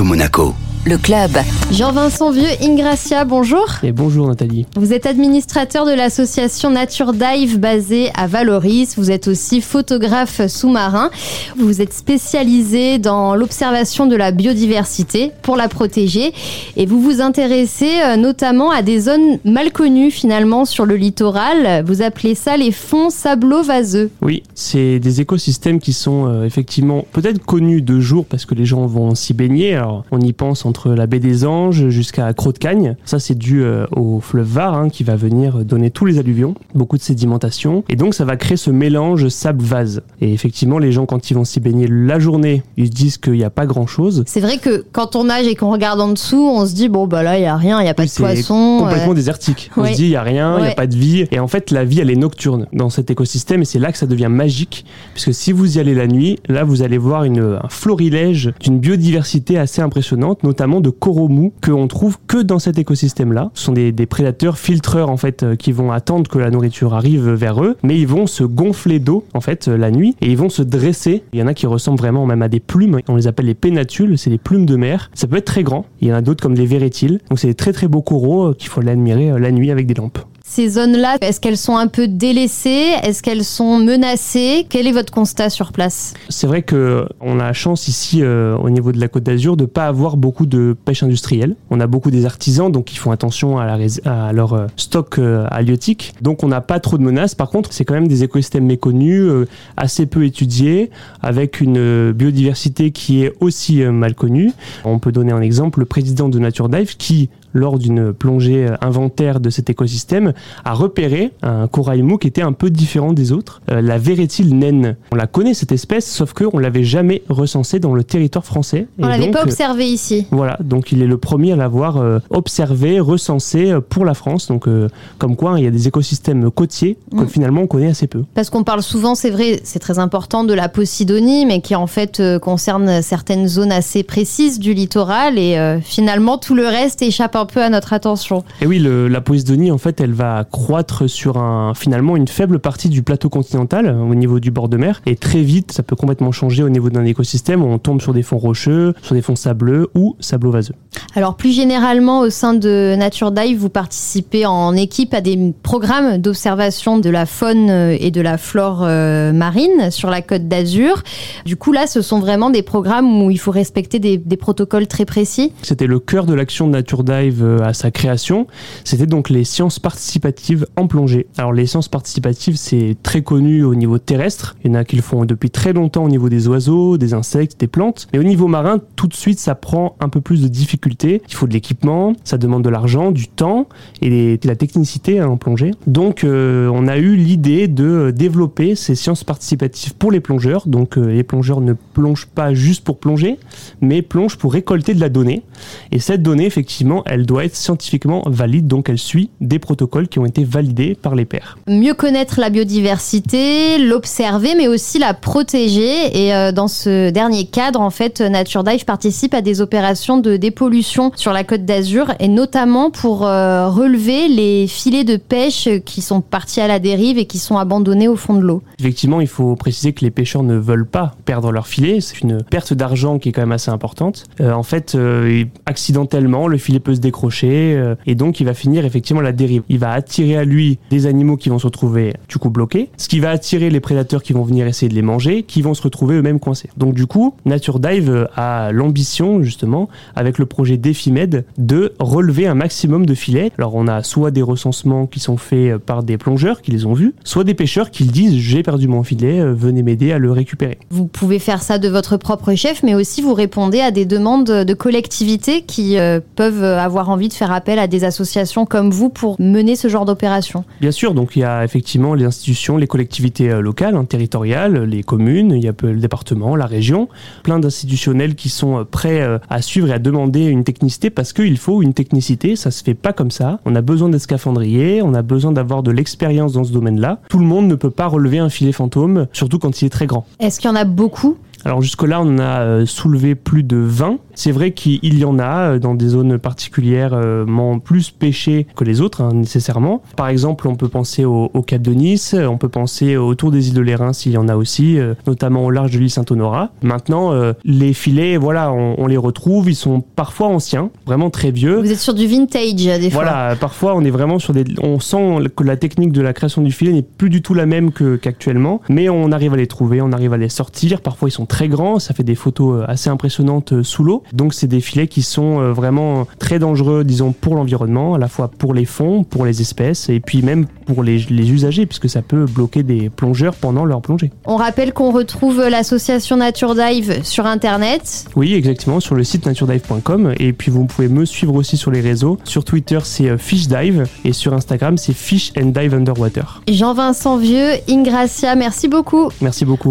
Monaco. Le club. Jean-Vincent Vieux, Ingracia, bonjour. Et bonjour Nathalie. Vous êtes administrateur de l'association Nature Dive basée à Valoris. Vous êtes aussi photographe sous-marin. Vous êtes spécialisé dans l'observation de la biodiversité pour la protéger. Et vous vous intéressez euh, notamment à des zones mal connues finalement sur le littoral. Vous appelez ça les fonds sablo-vaseux. Oui, c'est des écosystèmes qui sont euh, effectivement peut-être connus de jour parce que les gens vont s'y baigner. Alors on y pense en entre la baie des Anges jusqu'à Croc-de-Cagne. Ça, c'est dû euh, au fleuve Var hein, qui va venir donner tous les alluvions, beaucoup de sédimentation. Et donc, ça va créer ce mélange sable-vase. Et effectivement, les gens, quand ils vont s'y baigner la journée, ils se disent qu'il n'y a pas grand-chose. C'est vrai que quand on nage et qu'on regarde en dessous, on se dit, bon, bah là, il n'y a rien, il n'y a pas de poissons. complètement désertique. On se dit, il n'y a rien, il n'y a pas de vie. Et en fait, la vie, elle est nocturne dans cet écosystème. Et c'est là que ça devient magique. Puisque si vous y allez la nuit, là, vous allez voir une, un florilège d'une biodiversité assez impressionnante, notamment de coraux mous qu'on trouve que dans cet écosystème-là. Ce sont des, prédateurs filtreurs en fait euh, qui vont attendre que la nourriture arrive vers eux, mais ils vont se gonfler d'eau en fait euh, la nuit et ils vont se dresser. Il y en a qui ressemblent vraiment même à des plumes. On les appelle les pénatules, c'est des plumes de mer. Ça peut être très grand. Il y en a d'autres comme les vérétiles. Donc c'est des très très beaux coraux euh, qu'il faut l'admirer la nuit avec des lampes. Ces zones-là, est-ce qu'elles sont un peu délaissées? Est-ce qu'elles sont menacées? Quel est votre constat sur place? C'est vrai que on a la chance ici euh, au niveau de la Côte d'Azur de pas avoir beaucoup de pêche industrielle. On a beaucoup des artisans donc ils font attention à, leur euh, stock euh, halieutique. Donc on n'a pas trop de menaces. Par contre, c'est quand même des écosystèmes méconnus, assez peu étudiés, avec une biodiversité qui est aussi mal connue. On peut donner un exemple, le président de Nature Dive qui lors d'une plongée inventaire de cet écosystème, a repéré un corail mou qui était un peu différent des autres, euh, la Vérétile naine? On la connaît cette espèce, sauf qu'on ne l'avait jamais recensée dans le territoire français. On l'avait pas observé ici. Voilà, donc il est le premier à l'avoir euh, observé, recensé euh, pour la France. Donc comme quoi, il y a des écosystèmes côtiers que mm. finalement on connaît assez peu. Parce qu'on parle souvent, c'est vrai, c'est très important de la Posidonie, mais qui en fait concerne certaines zones assez précises du littoral et finalement tout le reste échappe un peu à notre attention. Et oui, la Posidonie, en fait, elle va croître sur un, finalement une faible partie du plateau continental euh, au niveau du bord de mer. Et très vite, ça peut complètement changer au niveau d'un écosystème on tombe sur des fonds rocheux, sur des fonds sableux ou sablo-vaseux. Alors plus généralement, au sein de Nature Dive, vous participez en équipe à des programmes d'observation de la faune euh, et de la flore euh, marine sur la côte d'Azur. Du coup, là, ce sont vraiment des programmes où il faut respecter des, des protocoles très précis. C'était le cœur de l'action de Nature Dive à sa création. C'était donc les sciences participatives en plongée. Alors les sciences participatives, c'est très connu au niveau terrestre. Il y en a qui le font depuis très longtemps au niveau des oiseaux, des insectes, des plantes. Mais au niveau marin, tout de suite, ça prend un peu plus de difficultés. Il faut de l'équipement, ça demande de l'argent, du temps et de la technicité hein, en plongée. Donc euh, on a eu l'idée de développer ces sciences participatives pour les plongeurs. Donc euh, les plongeurs ne plongent pas juste pour plonger, mais plongent pour récolter de la donnée. Et cette donnée, effectivement, elle doit être scientifiquement valide, donc elle suit des protocoles qui ont été validés par les pairs. Mieux connaître la biodiversité, l'observer, mais aussi la protéger. Et euh, dans ce dernier cadre, en fait, Nature Dive participe à des opérations de dépollution sur la côte d'Azur, et notamment pour euh, relever les filets de pêche qui sont partis à la dérive et qui sont abandonnés au fond de l'eau. Effectivement, il faut préciser que les pêcheurs ne veulent pas perdre leurs filets. C'est une perte d'argent qui est quand même assez importante. Euh, en fait, accidentellement, le filet peut se décrocher et donc il va finir effectivement à la dérive. Il va attirer à lui des animaux qui vont se retrouver du coup bloqués, ce qui va attirer les prédateurs qui vont venir essayer de les manger, qui vont se retrouver eux-mêmes coincés. Donc du coup, Nature Dive a l'ambition justement, avec le projet Defimed, de relever un maximum de filets. Alors on a soit des recensements qui sont faits par des plongeurs qui les ont vus, soit des pêcheurs qui disent j'ai perdu mon filet, euh, venez m'aider à le récupérer. Vous pouvez faire ça de votre propre chef, mais aussi vous répondez à des demandes de collectivités qui euh, peuvent avoir envie de faire appel à des associations comme vous pour mener ce genre d'opération Bien sûr, donc il y a effectivement les institutions, les collectivités euh, locales, hein, territoriales, les communes, il y a le département, la région, plein d'institutionnels qui sont euh, prêts euh, à suivre et à demander une technicité parce qu'il faut une technicité, ça se fait pas comme ça. On a besoin des scaphandriers, on a besoin d'avoir de l'expérience dans ce domaine-là. Tout le monde ne peut pas relever un filet fantôme, surtout quand il est très grand. Est-ce qu'il y en a beaucoup alors jusque-là, on a soulevé plus de 20 C'est vrai qu'il y en a dans des zones particulièrement plus pêchées que les autres, hein, nécessairement. Par exemple, on peut penser au, Cap de Nice, on peut penser autour des îles de l'Airain s'il y en a aussi, notamment au large de l'île Saint-Honorat. Maintenant, les filets, voilà, on, les retrouve, ils sont parfois anciens, vraiment très vieux. Vous êtes sur du vintage des fois. Voilà, parfois on est vraiment sur des, on sent que la technique de la création du filet n'est plus du tout la même qu'actuellement, mais on arrive à les trouver, on arrive à les sortir. Parfois ils sont très grands, ça fait des photos euh, assez impressionnantes euh, sous l'eau. Donc c'est des filets qui sont euh, vraiment très dangereux, disons, pour l'environnement, à la fois pour les fonds, pour les espèces, et puis même pour les, les usagers, puisque ça peut bloquer des plongeurs pendant leur plongée. On rappelle qu'on retrouve l'association Nature Dive sur Internet. Oui, exactement, sur le site naturedive.com. Et puis vous pouvez me suivre aussi sur les réseaux. Sur Twitter, c'est Fish Dive, et sur Instagram, c'est Fish and Dive Underwater. Jean-Vincent Vieux, Ingracia, merci beaucoup. Merci beaucoup.